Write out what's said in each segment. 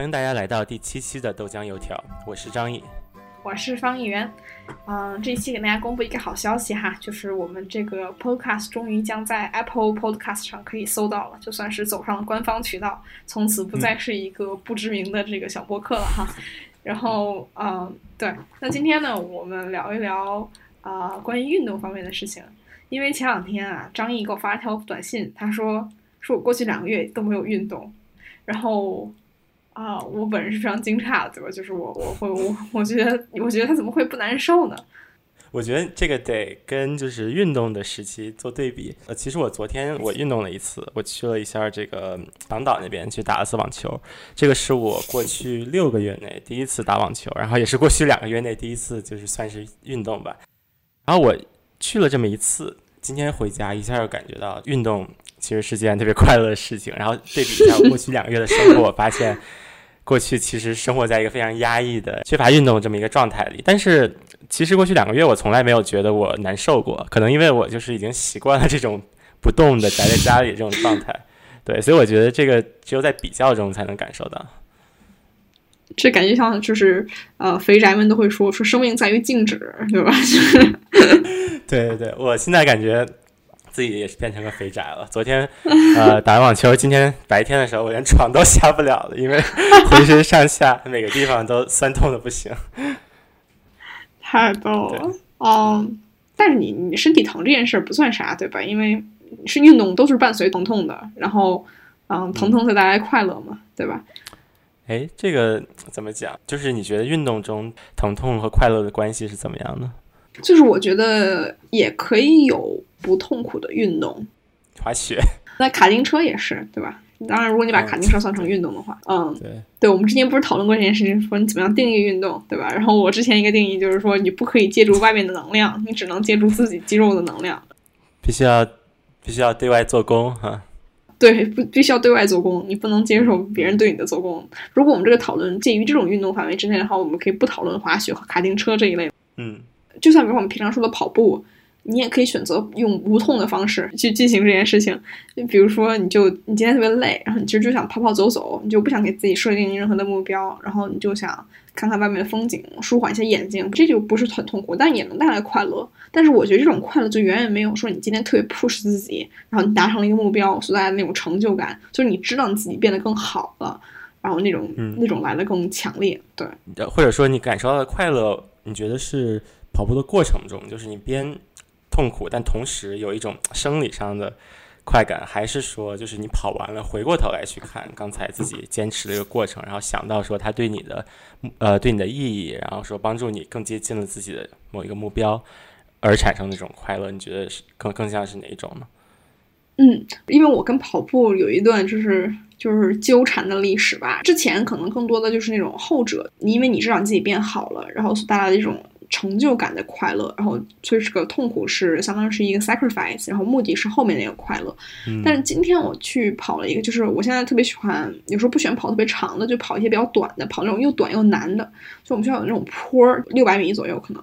欢迎大家来到第七期的豆浆油条，我是张毅，我是方议员。嗯，这一期给大家公布一个好消息哈，就是我们这个 Podcast 终于将在 Apple Podcast 上可以搜到了，就算是走上了官方渠道，从此不再是一个不知名的这个小播客了哈。然后，嗯，对，那今天呢，我们聊一聊啊关于运动方面的事情，因为前两天啊，张毅给我发了条短信，他说说我过去两个月都没有运动，然后。啊，我本人是非常惊诧的，对吧？就是我，我会，我，我觉得，我觉得他怎么会不难受呢？我觉得这个得跟就是运动的时期做对比。呃，其实我昨天我运动了一次，我去了一下这个港岛那边去打了次网球，这个是我过去六个月内第一次打网球，然后也是过去两个月内第一次就是算是运动吧。然后我去了这么一次，今天回家一下就感觉到运动其实是件特别快乐的事情。然后对比一下过去两个月的生活，我发现。过去其实生活在一个非常压抑的、缺乏运动这么一个状态里，但是其实过去两个月我从来没有觉得我难受过，可能因为我就是已经习惯了这种不动的宅在家里这种状态，对，所以我觉得这个只有在比较中才能感受到。这感觉像就是呃，肥宅们都会说说生命在于静止，对吧？对对对，我现在感觉。自己也是变成个肥宅了。昨天，呃，打完网球，今天白天的时候，我连床都下不了了，因为 浑身上下每个地方都酸痛的不行。太逗了，嗯，但是你你身体疼这件事儿不算啥，对吧？因为是运动都是伴随疼痛的，然后，嗯，疼痛才带来快乐嘛，对吧？哎，这个怎么讲？就是你觉得运动中疼痛和快乐的关系是怎么样的？就是我觉得也可以有不痛苦的运动，滑雪。那卡丁车也是，对吧？当然，如果你把卡丁车算成运动的话，嗯，对，对，我们之前不是讨论过这件事情，说你怎么样定义运动，对吧？然后我之前一个定义就是说，你不可以借助外面的能量，你只能借助自己肌肉的能量，必须要必须要对外做功哈。对，不必须要对外做功，你不能接受别人对你的做功。如果我们这个讨论介于这种运动范围之内的话，我们可以不讨论滑雪和卡丁车这一类。嗯。就算比如我们平常说的跑步，你也可以选择用无痛的方式去进行这件事情。就比如说，你就你今天特别累，然后你其实就想跑跑走走，你就不想给自己设定任何的目标，然后你就想看看外面的风景，舒缓一下眼睛，这就不是很痛苦，但也能带来快乐。但是我觉得这种快乐就远远没有说你今天特别 push 自己，然后你达成了一个目标所带来的那种成就感，就是你知道你自己变得更好了，然后那种那种来的更强烈。对，或者说你感受到的快乐，你觉得是？跑步的过程中，就是你边痛苦，但同时有一种生理上的快感，还是说，就是你跑完了，回过头来去看刚才自己坚持的一个过程，然后想到说它对你的，呃，对你的意义，然后说帮助你更接近了自己的某一个目标，而产生那种快乐，你觉得是更更像是哪一种呢？嗯，因为我跟跑步有一段就是就是纠缠的历史吧，之前可能更多的就是那种后者，你因为你知道自己变好了，然后所带来的一种。成就感的快乐，然后所以这个痛苦是相当于是一个 sacrifice，然后目的是后面那个快乐。但是今天我去跑了一个，就是我现在特别喜欢，有时候不喜欢跑特别长的，就跑一些比较短的，跑那种又短又难的。就我们学校有那种坡，六百米左右可能。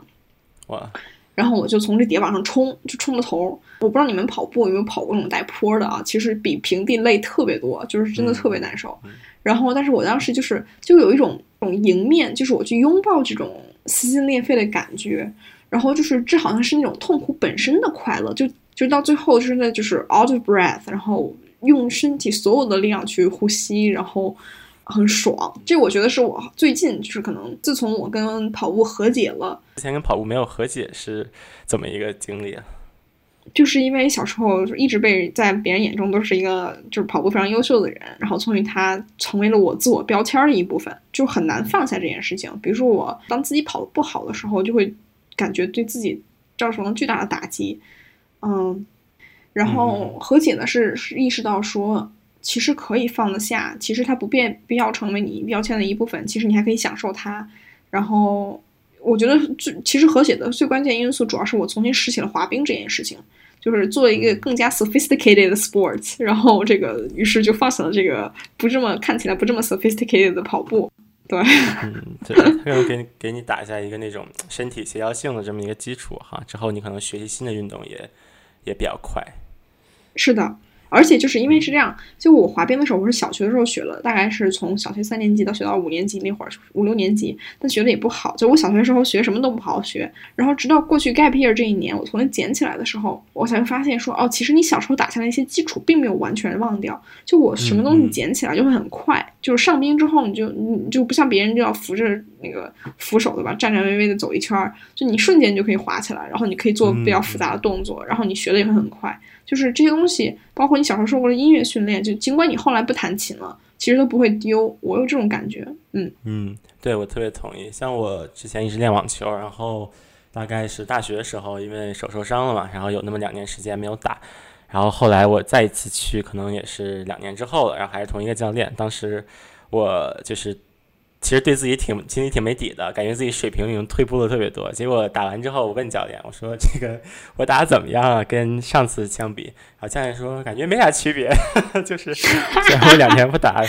哇！然后我就从这底下往上冲，就冲到头。我不知道你们跑步有没有跑过那种带坡的啊？其实比平地累特别多，就是真的特别难受。然后，但是我当时就是就有一种种迎面，就是我去拥抱这种。撕心裂肺的感觉，然后就是这好像是那种痛苦本身的快乐，就就到最后真的就是 out of breath，然后用身体所有的力量去呼吸，然后很爽。这我觉得是我最近就是可能自从我跟跑步和解了，之前跟跑步没有和解是怎么一个经历啊？就是因为小时候一直被在别人眼中都是一个就是跑步非常优秀的人，然后从于他成为了我自我标签的一部分，就很难放下这件事情。比如说我当自己跑的不好的时候，就会感觉对自己造成了巨大的打击，嗯，然后和解呢是是意识到说其实可以放得下，其实它不变必要成为你标签的一部分，其实你还可以享受它，然后。我觉得最其实和谐的最关键因素，主要是我重新拾起了滑冰这件事情，就是做一个更加 sophisticated 的 sports，然后这个于是就放弃了这个不这么看起来不这么 sophisticated 的跑步。对，嗯，对，可能给你给你打下一个那种身体协调性的这么一个基础哈，之后你可能学习新的运动也也比较快。是的，而且就是因为是这样，就我滑冰的时候，我是小学的时候学了，大概是从小学三年级到学到五年级那会儿，五六年级，但学的也不好。就我小学的时候学什么都不好好学，然后直到过去 gap year 这一年，我重新捡起来的时候，我才会发现说，哦，其实你小时候打下的一些基础并没有完全忘掉。就我什么东西捡起来就会很快，就是上冰之后你就你就不像别人就要扶着那个扶手对吧，颤颤巍巍的走一圈儿，就你瞬间就可以滑起来，然后你可以做比较复杂的动作，然后你学的也会很快。就是这些东西，包括你小时候受过的音乐训练，就尽管你后来不弹琴了，其实都不会丢。我有这种感觉，嗯嗯，对我特别同意。像我之前一直练网球，然后大概是大学的时候，因为手受伤了嘛，然后有那么两年时间没有打，然后后来我再一次去，可能也是两年之后了，然后还是同一个教练。当时我就是。其实对自己挺心里挺没底的，感觉自己水平已经退步了特别多。结果打完之后，我问教练，我说：“这个我打怎么样啊？跟上次相比？”然后教练说：“感觉没啥区别，就是虽然我两天不打，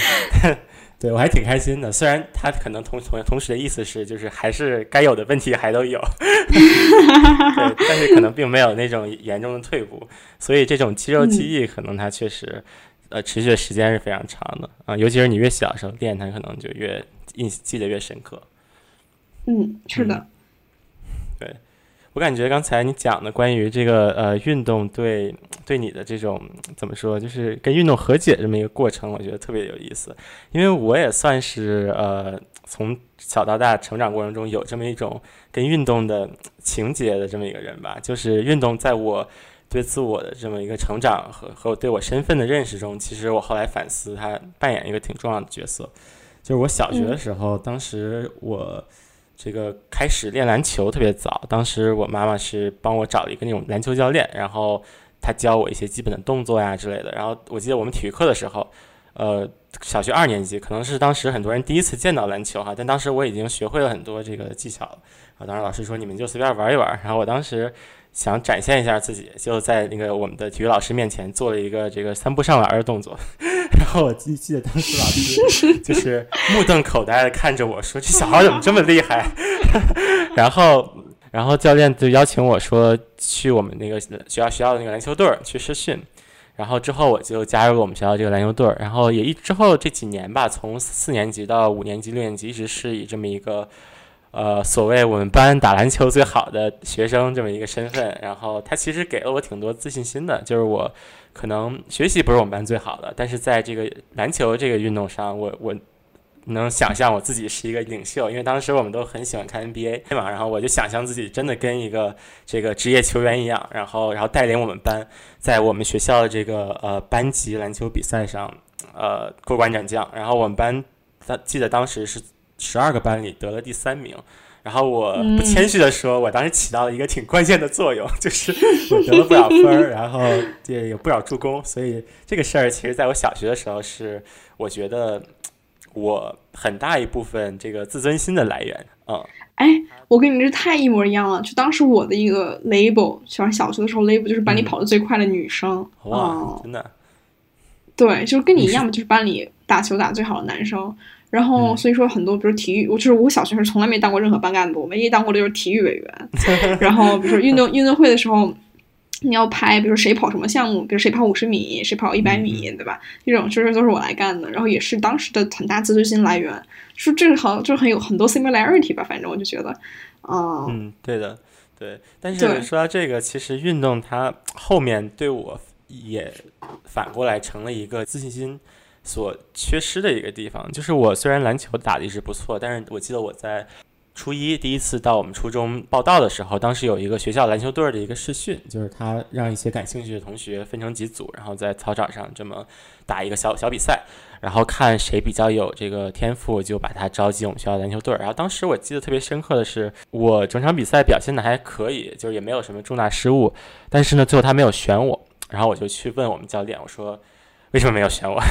对我还挺开心的。虽然他可能同同同时的意思是，就是还是该有的问题还都有，对，但是可能并没有那种严重的退步。所以这种肌肉记忆可能它确实呃持续的时间是非常长的啊，尤其是你越小的时候练，它可能就越。印记得越深刻，嗯，是的，对。我感觉刚才你讲的关于这个呃运动对对你的这种怎么说，就是跟运动和解这么一个过程，我觉得特别有意思，因为我也算是呃从小到大成长过程中有这么一种跟运动的情节的这么一个人吧，就是运动在我对自我的这么一个成长和和对我身份的认识中，其实我后来反思，它扮演一个挺重要的角色。就是我小学的时候，当时我这个开始练篮球特别早。当时我妈妈是帮我找了一个那种篮球教练，然后他教我一些基本的动作呀之类的。然后我记得我们体育课的时候，呃，小学二年级可能是当时很多人第一次见到篮球哈，但当时我已经学会了很多这个技巧了。然后当时老师说你们就随便玩一玩。然后我当时想展现一下自己，就在那个我们的体育老师面前做了一个这个三步上篮的动作。然后我记记得当时老师 就是目瞪口呆的看着我说：“这小孩怎么这么厉害？” 然后，然后教练就邀请我说去我们那个学校学校的那个篮球队去试训。然后之后我就加入了我们学校这个篮球队然后也一之后这几年吧，从四年级到五年级、六年级，一直是以这么一个呃所谓我们班打篮球最好的学生这么一个身份。然后他其实给了我挺多自信心的，就是我。可能学习不是我们班最好的，但是在这个篮球这个运动上，我我能想象我自己是一个领袖，因为当时我们都很喜欢看 NBA 嘛，然后我就想象自己真的跟一个这个职业球员一样，然后然后带领我们班在我们学校的这个呃班级篮球比赛上呃过关斩将，然后我们班当记得当时是十二个班里得了第三名。然后我不谦虚的说，我当时起到了一个挺关键的作用，就是我得了不少分儿，然后也有不少助攻，所以这个事儿其实在我小学的时候是我觉得我很大一部分这个自尊心的来源。嗯，哎，我跟你这太一模一样了，就当时我的一个 label，喜欢小学的时候 label 就是班里跑得最快的女生。哇，真的？对，就是跟你一样嘛，就是班里打球打最好的男生。然后，所以说很多，比如体育，我就是我小学时从来没当过任何班干部，唯一当过的就是体育委员。然后，比如说运动运动会的时候，你要拍，比如谁跑什么项目，比如谁跑五十米，谁跑一百米，对吧？这种其实都是我来干的。然后也是当时的很大自尊心来源，是这个好，就很有很多 similarity 吧。反正我就觉得，嗯，嗯，对的，对。但是说到这个，其实运动它后面对我也反过来成了一个自信心。所缺失的一个地方，就是我虽然篮球打的一直不错，但是我记得我在初一第一次到我们初中报道的时候，当时有一个学校篮球队的一个试训，就是他让一些感兴趣的同学分成几组，然后在操场上这么打一个小小比赛，然后看谁比较有这个天赋，就把他招进我们学校篮球队。然后当时我记得特别深刻的是，我整场比赛表现的还可以，就是也没有什么重大失误，但是呢，最后他没有选我，然后我就去问我们教练，我说为什么没有选我？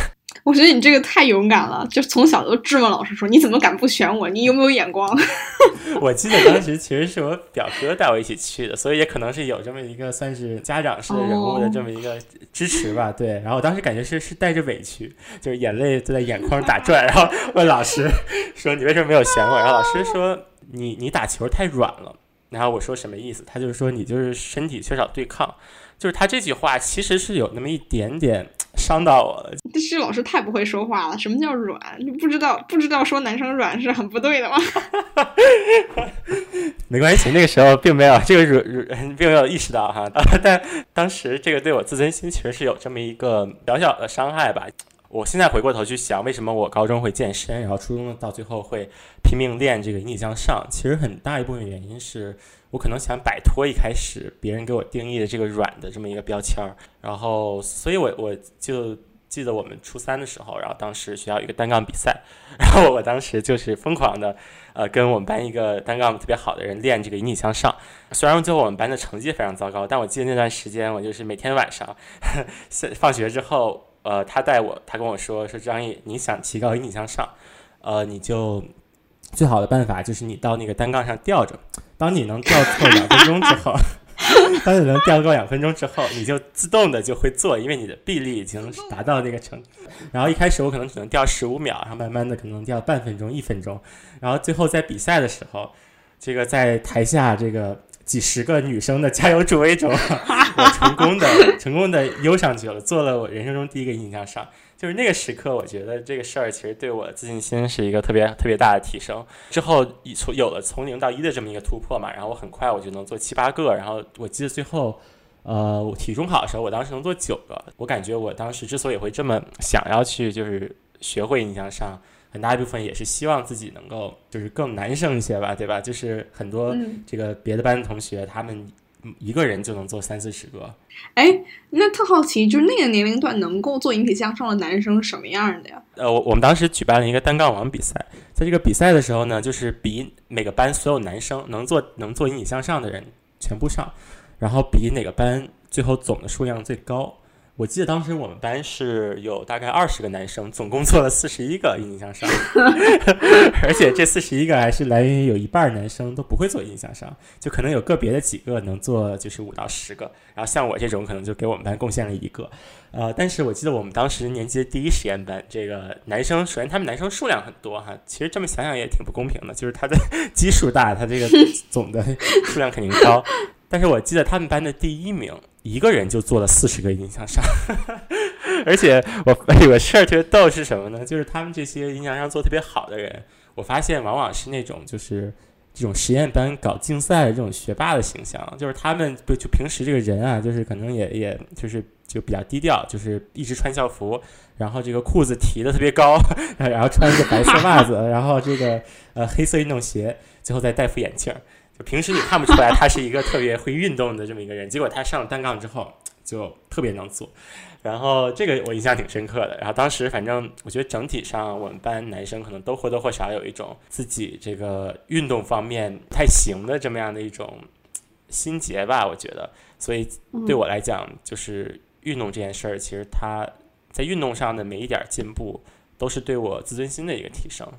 我觉得你这个太勇敢了，就从小就质问老师说：“你怎么敢不选我？你有没有眼光？” 我记得当时其实是我表哥带我一起去的，所以也可能是有这么一个算是家长式的人物的这么一个支持吧。对，然后我当时感觉是是带着委屈，就是眼泪都在眼眶打转，然后问老师 说：“你为什么没有选我？”然后老师说：“你你打球太软了。”然后我说：“什么意思？”他就是说：“你就是身体缺少对抗。”就是他这句话其实是有那么一点点。伤到我了。这老师太不会说话了。什么叫软？你不知道不知道说男生软是很不对的吗？没关系，那个时候并没有这个软，并没有意识到哈。但当时这个对我自尊心其实是有这么一个小小的伤害吧。我现在回过头去想，为什么我高中会健身，然后初中到最后会拼命练这个引体向上？其实很大一部分原因是我可能想摆脱一开始别人给我定义的这个软的这么一个标签儿。然后，所以我我就记得我们初三的时候，然后当时学校有一个单杠比赛，然后我当时就是疯狂的呃跟我们班一个单杠特别好的人练这个引体向上。虽然最后我们班的成绩非常糟糕，但我记得那段时间我就是每天晚上 放学之后。呃，他带我，他跟我说说张毅，你想提高引体向上，呃，你就最好的办法就是你到那个单杠上吊着，当你能吊够两分钟之后，当你能吊够两分钟之后，你就自动的就会做，因为你的臂力已经达到那个程。然后一开始我可能只能吊十五秒，然后慢慢的可能吊半分钟、一分钟，然后最后在比赛的时候，这个在台下这个。几十个女生的加油助威中，我成功的成功的悠上去了，做了我人生中第一个引体向上。就是那个时刻，我觉得这个事儿其实对我自信心是一个特别特别大的提升。之后从有了从零到一的这么一个突破嘛，然后我很快我就能做七八个。然后我记得最后，呃，我体中考的时候，我当时能做九个。我感觉我当时之所以会这么想要去，就是学会引体向上。很大一部分也是希望自己能够就是更男生一些吧，对吧？就是很多这个别的班的同学，他们一个人就能做三四十个。哎，那特好奇，就是那个年龄段能够做引体向上的男生什么样的呀？呃，我我们当时举办了一个单杠王比赛，在这个比赛的时候呢，就是比每个班所有男生能做能做引体向上的人全部上，然后比哪个班最后总的数量最高。我记得当时我们班是有大概二十个男生，总共做了四十一个引体向上，而且这四十一个还是来源于有一半男生都不会做引体向上，就可能有个别的几个能做，就是五到十个，然后像我这种可能就给我们班贡献了一个，呃，但是我记得我们当时年级的第一实验班，这个男生首先他们男生数量很多哈，其实这么想想也挺不公平的，就是他的 基数大，他这个总的数量肯定高，但是我记得他们班的第一名。一个人就做了四十个引体向上，而且我 有个事儿特别逗是什么呢？就是他们这些音响上做特别好的人，我发现往往是那种就是这种实验班搞竞赛的这种学霸的形象，就是他们不就平时这个人啊，就是可能也也就是就比较低调，就是一直穿校服，然后这个裤子提的特别高，然后穿一个白色袜子，然后这个呃黑色运动鞋，最后再戴副眼镜儿。就平时你看不出来他是一个特别会运动的这么一个人，结果他上了单杠之后就特别能做，然后这个我印象挺深刻的。然后当时反正我觉得整体上我们班男生可能都或多或少有一种自己这个运动方面不太行的这么样的一种心结吧，我觉得。所以对我来讲，就是运动这件事儿，其实他在运动上的每一点进步都是对我自尊心的一个提升。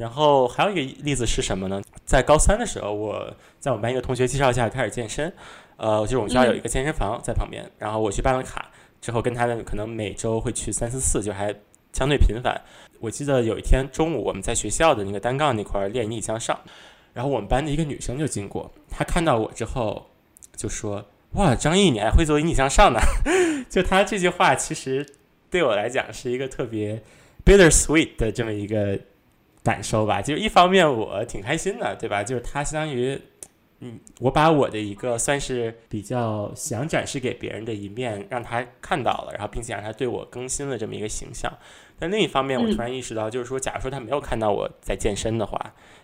然后还有一个例子是什么呢？在高三的时候，我在我们班一个同学介绍下开始健身，呃，就是我们学校有一个健身房在旁边，然后我去办了卡之后，跟他的可能每周会去三四次，就还相对频繁。我记得有一天中午，我们在学校的那个单杠那块练引体向上，然后我们班的一个女生就经过，她看到我之后就说：“哇，张毅，你还会做引体向上呢？” 就她这句话，其实对我来讲是一个特别 bittersweet 的这么一个。感受吧，就是一方面我挺开心的，对吧？就是他相当于，嗯，我把我的一个算是比较想展示给别人的一面让他看到了，然后并且让他对我更新了这么一个形象。但另一方面，我突然意识到，就是说，假如说他没有看到我在健身的话，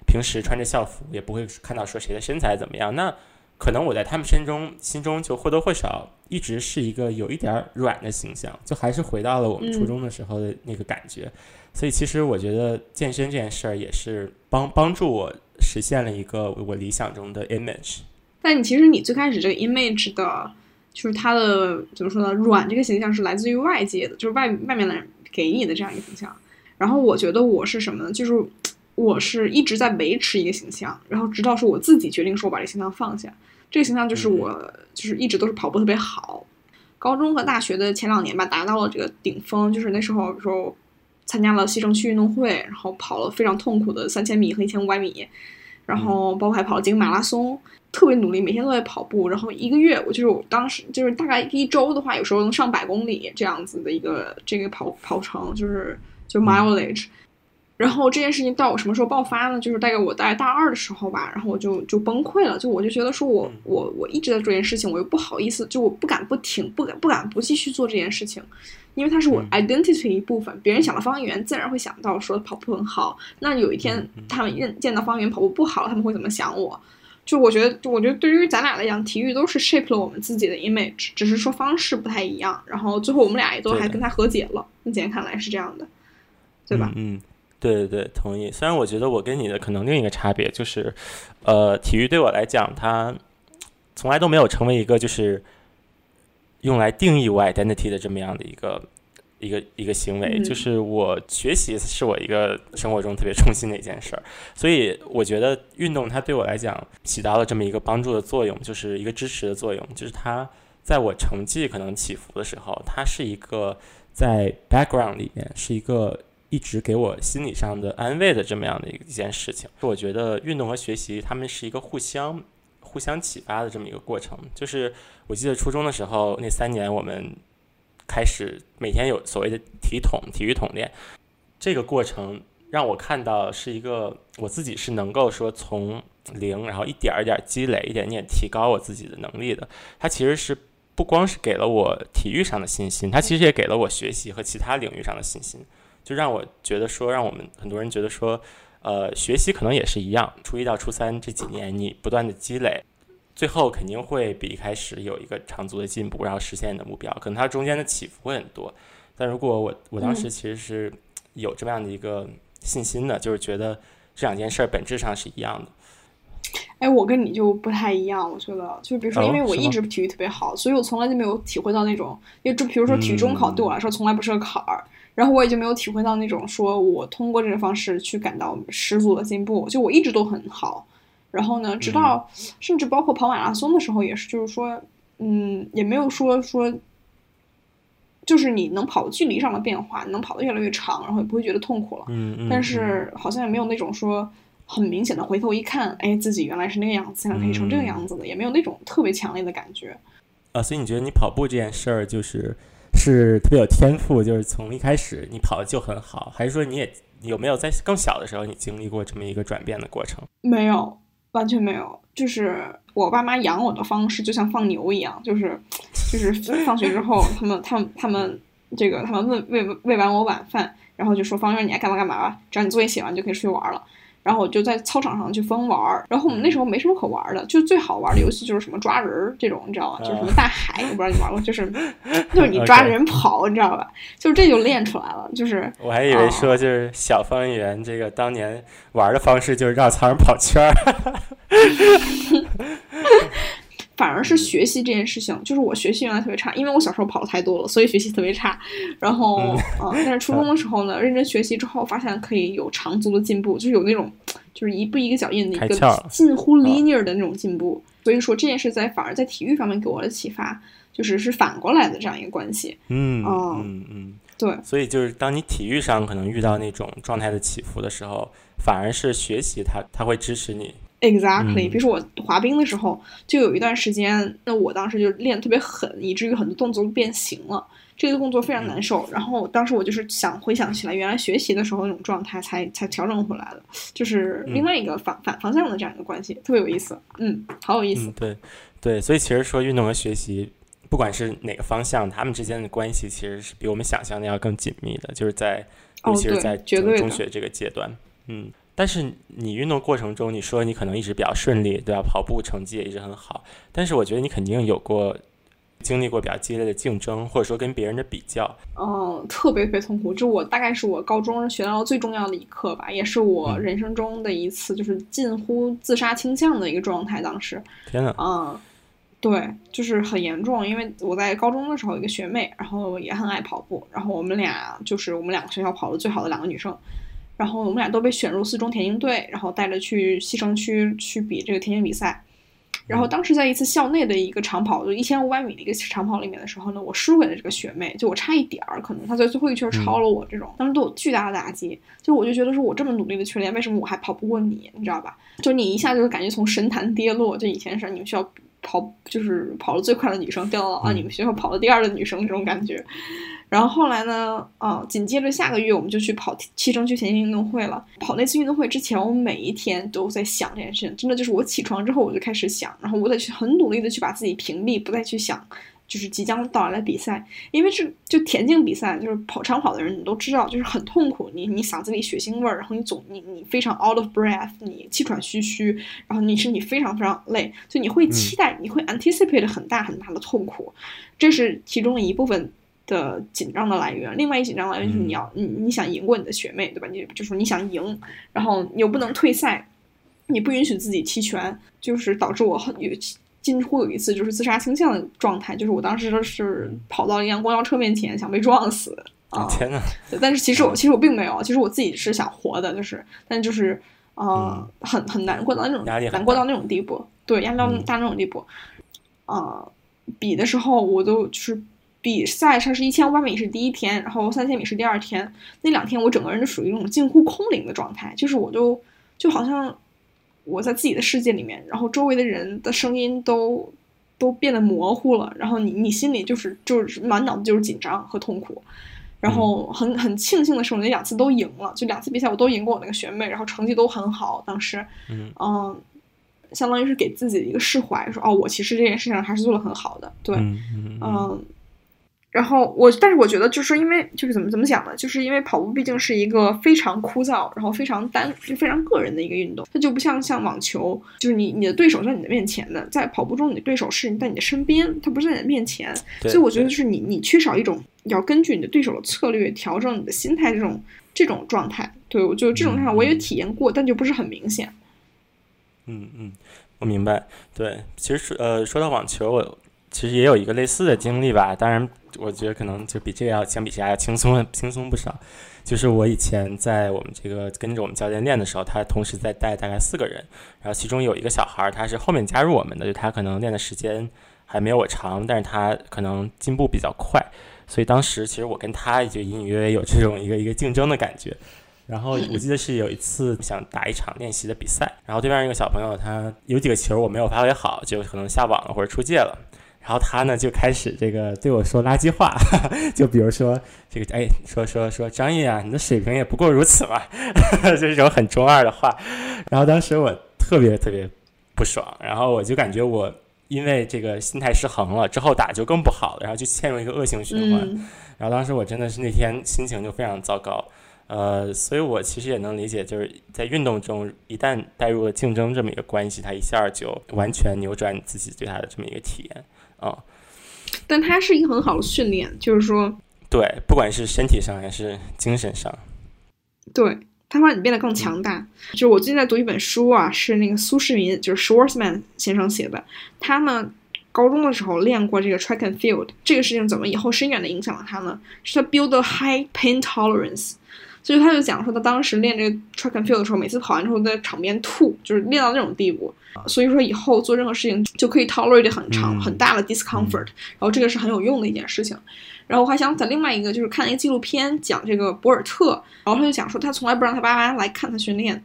平时穿着校服也不会看到说谁的身材怎么样，那可能我在他们身中心中就或多或少一直是一个有一点软的形象，就还是回到了我们初中的时候的那个感觉。所以其实我觉得健身这件事儿也是帮帮助我实现了一个我理想中的 image。但你其实你最开始这个 image 的，就是它的怎么说呢？软这个形象是来自于外界的，就是外外面的人给你的这样一个形象。然后我觉得我是什么呢？就是我是一直在维持一个形象，然后直到是我自己决定说我把这个形象放下。这个形象就是我就是一直都是跑步特别好，高中和大学的前两年吧，达到了这个顶峰。就是那时候说。参加了西城区运动会，然后跑了非常痛苦的三千米和一千五百米，然后包括还跑了几个马拉松，特别努力，每天都在跑步。然后一个月，我就是我当时就是大概一周的话，有时候能上百公里这样子的一个这个跑跑程，就是就 mileage。然后这件事情到我什么时候爆发呢？就是大概我在大二的时候吧，然后我就就崩溃了，就我就觉得说我我我一直在做这件事情，我又不好意思，就我不敢不停，不敢不敢不继续做这件事情，因为它是我 identity 一部分。别人想到方圆，自然会想到说跑步很好。那有一天他们认见到方圆跑步不好，他们会怎么想我？就我觉得，我觉得对于咱俩来讲，体育都是 shape 了我们自己的 image，只是说方式不太一样。然后最后我们俩也都还跟他和解了，目前看来是这样的，对吧？嗯。对对对，同意。虽然我觉得我跟你的可能另一个差别就是，呃，体育对我来讲，它从来都没有成为一个就是用来定义我 identity 的这么样的一个一个一个行为。就是我学习是我一个生活中特别重心的一件事儿，所以我觉得运动它对我来讲起到了这么一个帮助的作用，就是一个支持的作用。就是它在我成绩可能起伏的时候，它是一个在 background 里面是一个。一直给我心理上的安慰的这么样的一一件事情，我觉得运动和学习他们是一个互相互相启发的这么一个过程。就是我记得初中的时候那三年，我们开始每天有所谓的体统、体育统练，这个过程让我看到是一个我自己是能够说从零，然后一点一点积累，一点点提高我自己的能力的。它其实是不光是给了我体育上的信心，它其实也给了我学习和其他领域上的信心。就让我觉得说，让我们很多人觉得说，呃，学习可能也是一样。初一到初三这几年，你不断的积累，最后肯定会比一开始有一个长足的进步，然后实现你的目标。可能它中间的起伏会很多，但如果我我当时其实是有这么样的一个信心的，就是觉得这两件事儿本质上是一样的。哎，我跟你就不太一样，我觉得，就比如说，因为我一直体育特别好，所以我从来就没有体会到那种，因为就比如说体育中考对我来说从来不是个坎儿。然后我也就没有体会到那种说我通过这个方式去感到十足的进步，就我一直都很好。然后呢，直到甚至包括跑马拉松的时候也是，就是说，嗯，也没有说说，就是你能跑距离上的变化，能跑得越来越长，然后也不会觉得痛苦了。嗯嗯。但是好像也没有那种说很明显的回头一看，哎，自己原来是那个样子，现在可以成这个样子的，也没有那种特别强烈的感觉。啊，所以你觉得你跑步这件事儿就是？是特别有天赋，就是从一开始你跑的就很好，还是说你也有没有在更小的时候你经历过这么一个转变的过程？没有，完全没有。就是我爸妈养我的方式就像放牛一样，就是就是放学之后，他们他们他们这个他们喂喂喂完我晚饭，然后就说方圆你爱干嘛干嘛吧，只要你作业写完就可以出去玩了。然后我就在操场上去疯玩儿，然后我们那时候没什么可玩的，就最好玩的游戏就是什么抓人儿这种，你知道吧？就是什么大海，我不知道你玩过，就是就是你抓着 人跑，你知道吧？就是这就练出来了，就是 我还以为说就是小方圆这个当年玩的方式就是绕操场跑圈儿。反而是学习这件事情，就是我学习原来特别差，因为我小时候跑的太多了，所以学习特别差。然后，嗯，但是初中的时候呢，认真学习之后，发现可以有长足的进步，就是有那种，就是一步一个脚印的一个近乎 linear 的那种进步。所以说这件事在反而在体育方面给我的启发，就是是反过来的这样一个关系。嗯嗯嗯，对。所以就是当你体育上可能遇到那种状态的起伏的时候，反而是学习它，它会支持你。Exactly，比如说我滑冰的时候，就有一段时间，那我当时就练特别狠，以至于很多动作都变形了，这个动作非常难受。然后当时我就是想回想起来，原来学习的时候那种状态，才才调整回来的，就是另外一个反反方向的这样一个关系，特别有意思。嗯，好有意思。对，对，所以其实说运动和学习，不管是哪个方向，他们之间的关系其实是比我们想象的要更紧密的，就是在尤其是在中学这个阶段，嗯。但是你运动过程中，你说你可能一直比较顺利，对吧？跑步成绩也一直很好。但是我觉得你肯定有过经历过比较激烈的竞争，或者说跟别人的比较。嗯，特别特别痛苦。这我大概是我高中学到最重要的一课吧，也是我人生中的一次就是近乎自杀倾向的一个状态。当时，天呐，嗯，对，就是很严重。因为我在高中的时候，一个学妹，然后也很爱跑步，然后我们俩就是我们两个学校跑的最好的两个女生。然后我们俩都被选入四中田径队，然后带着去西城区去比这个田径比赛。然后当时在一次校内的一个长跑，就一千五百米的一个长跑里面的时候呢，我输给了这个学妹，就我差一点儿，可能她在最后一圈超了我，这种当时对我巨大的打击。就我就觉得说，我这么努力的训练，为什么我还跑不过你？你知道吧？就你一下就是感觉从神坛跌落，就以前是你们学校跑就是跑得最快的女生掉到啊你们学校跑的第二的女生这种感觉。然后后来呢，啊，紧接着下个月我们就去跑七城区田径运动会了。跑那次运动会之前，我每一天都在想这件事情，真的就是我起床之后我就开始想，然后我得去很努力的去把自己屏蔽，不再去想，就是即将到来的比赛。因为是就田径比赛，就是跑长跑的人你都知道，就是很痛苦，你你嗓子里血腥味儿，然后你总你你非常 out of breath，你气喘吁吁，然后你身体非常非常累，就你会期待，你会 anticipate 很大很大的痛苦，这是其中的一部分。的紧张的来源，另外一紧张来源就是你要你你想赢过你的学妹，对吧？你就是你想赢，然后你又不能退赛，你不允许自己弃权，就是导致我很有近乎有一次就是自杀倾向的状态，就是我当时是跑到一辆公交车面前想被撞死 啊！天呐，但是其实我其实我并没有，其实我自己是想活的，就是但就是啊，很很难过到那种难过到那种地步，对，压力到大那种地步啊！比的时候我都就是。比赛上是一千五百米是第一天，然后三千米是第二天。那两天我整个人就属于那种近乎空灵的状态，就是我都就好像我在自己的世界里面，然后周围的人的声音都都变得模糊了。然后你你心里就是就是满脑子就是紧张和痛苦。然后很很庆幸的是，我那两次都赢了，就两次比赛我都赢过我那个学妹，然后成绩都很好。当时嗯，相当于是给自己的一个释怀，说哦，我其实这件事情还是做的很好的。对，嗯。然后我，但是我觉得，就是因为就是怎么怎么讲呢？就是因为跑步毕竟是一个非常枯燥，然后非常单，就非常个人的一个运动。它就不像像网球，就是你你的对手在你的面前的，在跑步中，你的对手是在你的身边，他不是在你的面前。所以我觉得，就是你你缺少一种要根据你的对手的策略调整你的心态这种这种状态。对我就这种状态，我也体验过，但就不是很明显。嗯嗯，我明白。对，其实呃说到网球，我其实也有一个类似的经历吧，当然。我觉得可能就比这个要相比起来要轻松轻松不少。就是我以前在我们这个跟着我们教练练的时候，他同时在带大概四个人，然后其中有一个小孩儿，他是后面加入我们的，就他可能练的时间还没有我长，但是他可能进步比较快，所以当时其实我跟他就隐隐约约有这种一个一个竞争的感觉。然后我记得是有一次想打一场练习的比赛，然后对面一个小朋友他有几个球我没有发挥好，就可能下网了或者出界了。然后他呢就开始这个对我说垃圾话，就比如说这个哎，说说说张毅啊，你的水平也不过如此嘛，就 这种很中二的话。然后当时我特别特别不爽，然后我就感觉我因为这个心态失衡了，之后打就更不好了，然后就陷入一个恶性循环。然后当时我真的是那天心情就非常糟糕，呃，所以我其实也能理解，就是在运动中一旦带入了竞争这么一个关系，他一下就完全扭转自己对他的这么一个体验。啊，但它是一个很好的训练，就是说，对，不管是身体上还是精神上，对，它会让你变得更强大。就是我最近在读一本书啊，是那个苏世民，就是 Schwarzman 先生写的。他呢，高中的时候练过这个 track and field，这个事情怎么以后深远的影响了他呢？是他 build a high pain tolerance。所以他就讲说，他当时练这个 track and field 的时候，每次跑完之后在场边吐，就是练到那种地步。所以说以后做任何事情就可以 tolerate 很长很大的 discomfort，然后这个是很有用的一件事情。然后我还想在另外一个就是看一个纪录片讲这个博尔特，然后他就讲说他从来不让他爸妈来看他训练，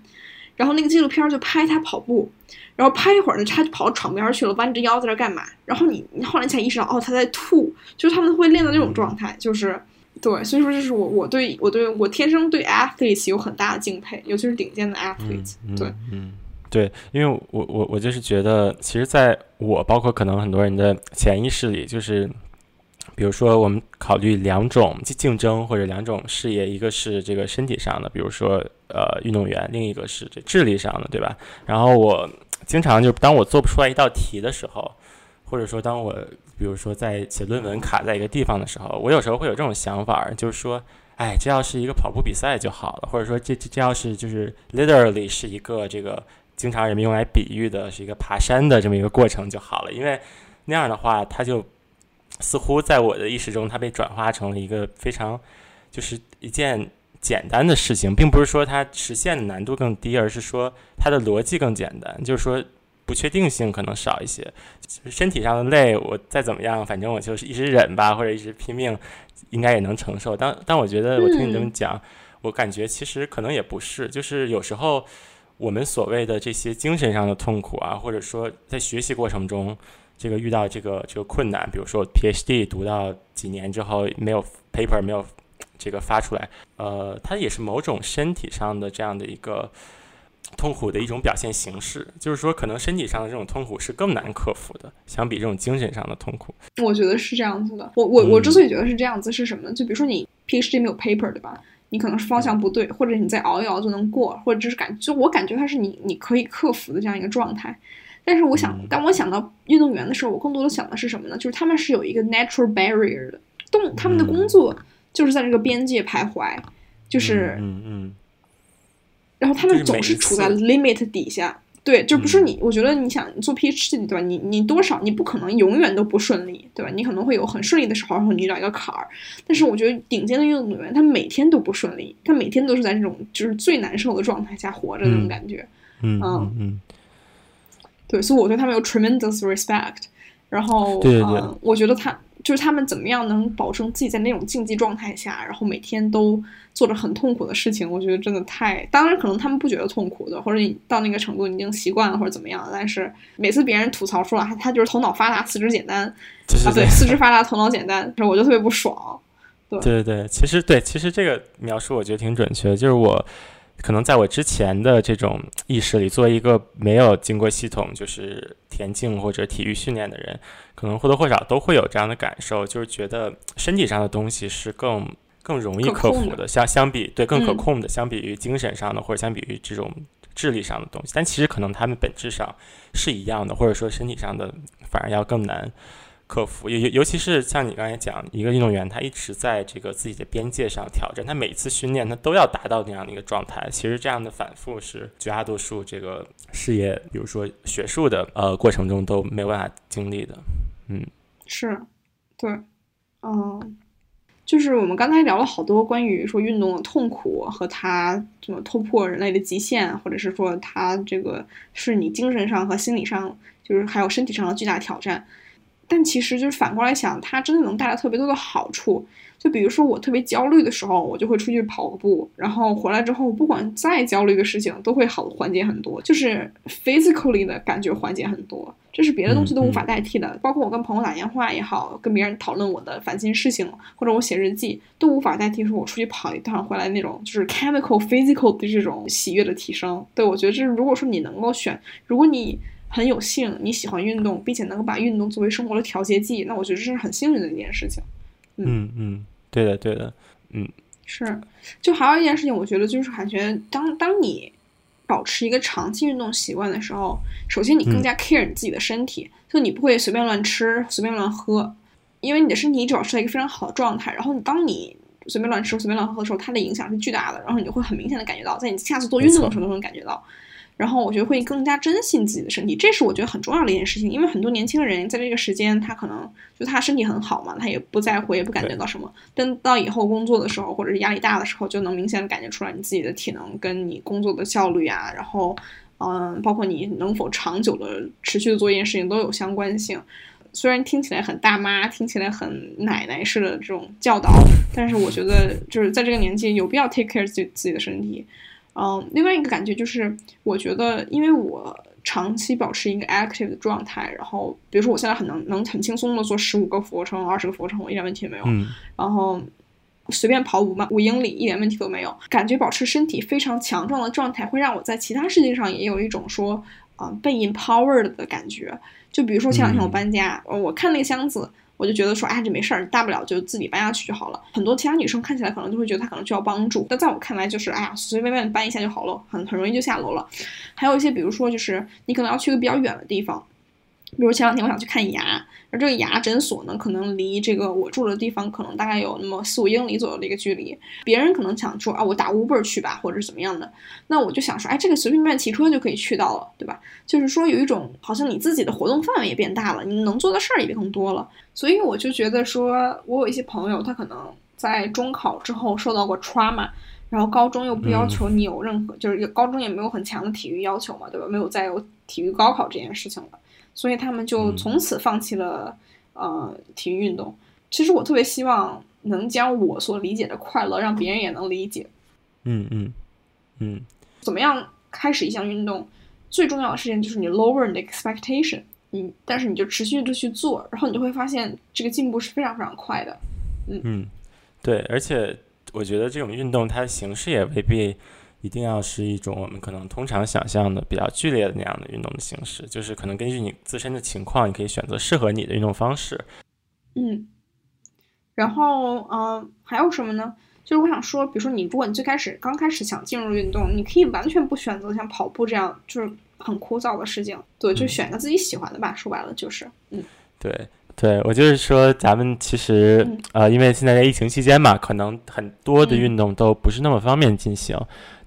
然后那个纪录片就拍他跑步，然后拍一会儿呢他就跑到场边去了，弯着腰在这干嘛？然后你你后来才意识到哦他在吐，就是他们会练到那种状态，就是。对，所以说这是我我对我对我天生对 athletes 有很大的敬佩，尤其是顶尖的 athletes。对，嗯，对，因为我我我就是觉得，其实在我包括可能很多人的潜意识里，就是比如说我们考虑两种竞争或者两种事业，一个是这个身体上的，比如说呃运动员，另一个是这智力上的，对吧？然后我经常就当我做不出来一道题的时候，或者说当我比如说，在写论文卡在一个地方的时候，我有时候会有这种想法，就是说，哎，这要是一个跑步比赛就好了，或者说，这这这要是就是 literally 是一个这个经常人们用来比喻的是一个爬山的这么一个过程就好了，因为那样的话，它就似乎在我的意识中，它被转化成了一个非常就是一件简单的事情，并不是说它实现的难度更低，而是说它的逻辑更简单，就是说。不确定性可能少一些。就是身体上的累，我再怎么样，反正我就是一直忍吧，或者一直拼命，应该也能承受。但但我觉得，我听你这么讲，我感觉其实可能也不是，就是有时候我们所谓的这些精神上的痛苦啊，或者说在学习过程中。这个遇到这个这个困难，比如说 PhD 读到几年之后没有 paper 没有这个发出来，呃，它也是某种身体上的这样的一个痛苦的一种表现形式。就是说，可能身体上的这种痛苦是更难克服的，相比这种精神上的痛苦。我觉得是这样子的。我我我之所以觉得是这样子，是什么呢？就比如说你 PhD 没有 paper 对吧？你可能是方向不对，或者你再熬一熬就能过，或者就是感就我感觉它是你你可以克服的这样一个状态。但是我想，当我想到运动员的时候，我更多的想的是什么呢？就是他们是有一个 natural barrier 的，动他们的工作就是在这个边界徘徊，就是，嗯嗯，然后他们总是处在 limit 底下，对，就不是你，我觉得你想做 PhD 对吧？你你多少你不可能永远都不顺利，对吧？你可能会有很顺利的时候，然后你遇到一个坎儿。但是我觉得顶尖的运动员，他每天都不顺利，他每天都是在这种就是最难受的状态下活着那种感觉，嗯嗯嗯。对，所以我对他们有 tremendous respect。然后，嗯，我觉得他就是他们怎么样能保证自己在那种竞技状态下，然后每天都做着很痛苦的事情，我觉得真的太……当然，可能他们不觉得痛苦的，或者你到那个程度已经习惯了，或者怎么样。但是每次别人吐槽说啊他就是头脑发达，四肢简单啊，对，四肢发达，头脑简单，我就特别不爽。对对对，其实对，其实这个描述我觉得挺准确，就是我。可能在我之前的这种意识里，作为一个没有经过系统就是田径或者体育训练的人，可能或多或少都会有这样的感受，就是觉得身体上的东西是更更容易克服的，相相比对更可控的，相比于精神上的或者相比于这种智力上的东西，但其实可能他们本质上是一样的，或者说身体上的反而要更难。克服，尤尤其是像你刚才讲，一个运动员他一直在这个自己的边界上挑战，他每次训练他都要达到那样的一个状态。其实这样的反复是绝大多数这个事业，比如说学术的呃过程中都没有办法经历的。嗯，是，对，嗯，就是我们刚才聊了好多关于说运动的痛苦和它怎么突破人类的极限，或者是说它这个是你精神上和心理上，就是还有身体上的巨大挑战。但其实就是反过来想，它真的能带来特别多的好处。就比如说我特别焦虑的时候，我就会出去跑个步，然后回来之后，不管再焦虑的事情，都会好缓解很多，就是 physically 的感觉缓解很多，这是别的东西都无法代替的。包括我跟朋友打电话也好，跟别人讨论我的烦心事情，或者我写日记，都无法代替说我出去跑一趟回来那种就是 chemical physical 的这种喜悦的提升。对我觉得，这如果说你能够选，如果你。很有幸你喜欢运动，并且能够把运动作为生活的调节剂，那我觉得这是很幸运的一件事情。嗯嗯，对的对的，嗯，是。就还有一件事情，我觉得就是感觉当当你保持一个长期运动习惯的时候，首先你更加 care 你自己的身体，就你不会随便乱吃、随便乱喝，因为你的身体一直保持在一个非常好的状态。然后你当你随便乱吃、随便乱喝的时候，它的影响是巨大的，然后你就会很明显的感觉到，在你下次做运动的时候都能感觉到。然后我觉得会更加珍惜自己的身体，这是我觉得很重要的一件事情。因为很多年轻人在这个时间，他可能就他身体很好嘛，他也不在乎，也不感觉到什么。但到以后工作的时候，或者是压力大的时候，就能明显的感觉出来你自己的体能跟你工作的效率啊，然后，嗯，包括你能否长久的持续的做一件事情都有相关性。虽然听起来很大妈，听起来很奶奶式的这种教导，但是我觉得就是在这个年纪有必要 take care 自己自己的身体。嗯，另外一个感觉就是，我觉得，因为我长期保持一个 active 的状态，然后，比如说我现在很能能很轻松的做十五个俯卧撑、二十个俯卧撑，我一点问题也没有。嗯。然后随便跑五万五英里，一点问题都没有。感觉保持身体非常强壮的状态，会让我在其他事情上也有一种说，啊，被 empowered 的感觉。就比如说前两天我搬家，我看那个箱子。我就觉得说，哎，这没事儿，大不了就自己搬下去就好了。很多其他女生看起来可能就会觉得她可能需要帮助，但在我看来就是，哎呀，随随便便搬一下就好了，很很容易就下楼了。还有一些，比如说就是你可能要去个比较远的地方。比如前两天我想去看牙，而这个牙诊所呢，可能离这个我住的地方可能大概有那么四五英里左右的一个距离。别人可能想说啊，我打 Uber 去吧，或者是怎么样的。那我就想说，哎，这个随随便便骑车就可以去到了，对吧？就是说有一种好像你自己的活动范围也变大了，你能做的事儿也变更多了。所以我就觉得说，我有一些朋友，他可能在中考之后受到过 trauma，然后高中又不要求你有任何，就是高中也没有很强的体育要求嘛，对吧？没有再有体育高考这件事情了，所以他们就从此放弃了呃体育运动。其实我特别希望能将我所理解的快乐让别人也能理解。嗯嗯嗯，怎么样开始一项运动？最重要的事情就是你 lower 你的 expectation，嗯，但是你就持续的去做，然后你就会发现这个进步是非常非常快的。嗯嗯，对，而且。我觉得这种运动它的形式也未必一定要是一种我们可能通常想象的比较剧烈的那样的运动的形式，就是可能根据你自身的情况，你可以选择适合你的运动方式。嗯，然后嗯，还有什么呢？就是我想说，比如说你，如果你最开始刚开始想进入运动，你可以完全不选择像跑步这样就是很枯燥的事情，对，就选个自己喜欢的吧。说白了就是，嗯，对。对，我就是说，咱们其实呃，因为现在在疫情期间嘛，可能很多的运动都不是那么方便进行。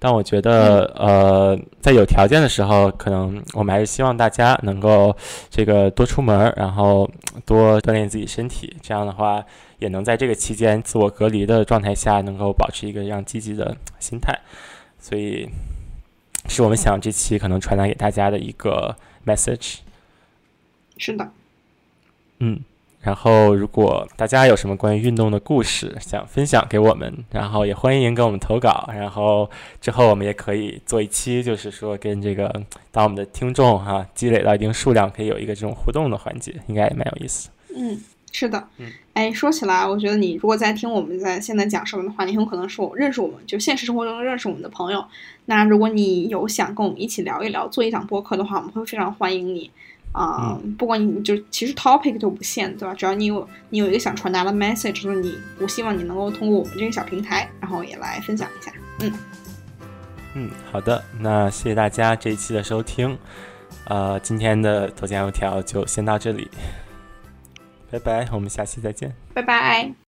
但我觉得，呃，在有条件的时候，可能我们还是希望大家能够这个多出门，然后多锻炼自己身体。这样的话，也能在这个期间自我隔离的状态下，能够保持一个这样积极的心态。所以，是我们想这期可能传达给大家的一个 message。是的。嗯，然后如果大家有什么关于运动的故事想分享给我们，然后也欢迎给我们投稿，然后之后我们也可以做一期，就是说跟这个当我们的听众哈积累到一定数量，可以有一个这种互动的环节，应该也蛮有意思。嗯，是的。嗯，哎，说起来，我觉得你如果在听我们在现在讲什么的话，你很有可能是我认识我们就现实生活中认识我们的朋友。那如果你有想跟我们一起聊一聊，做一档播客的话，我们会非常欢迎你。啊，不管你就其实 topic 就不限，对吧？只要你有你有一个想传达的 message，就是你，我希望你能够通过我们这个小平台，然后也来分享一下。嗯嗯，好的，那谢谢大家这一期的收听，呃，今天的头酱油条就先到这里，拜拜，我们下期再见，拜拜。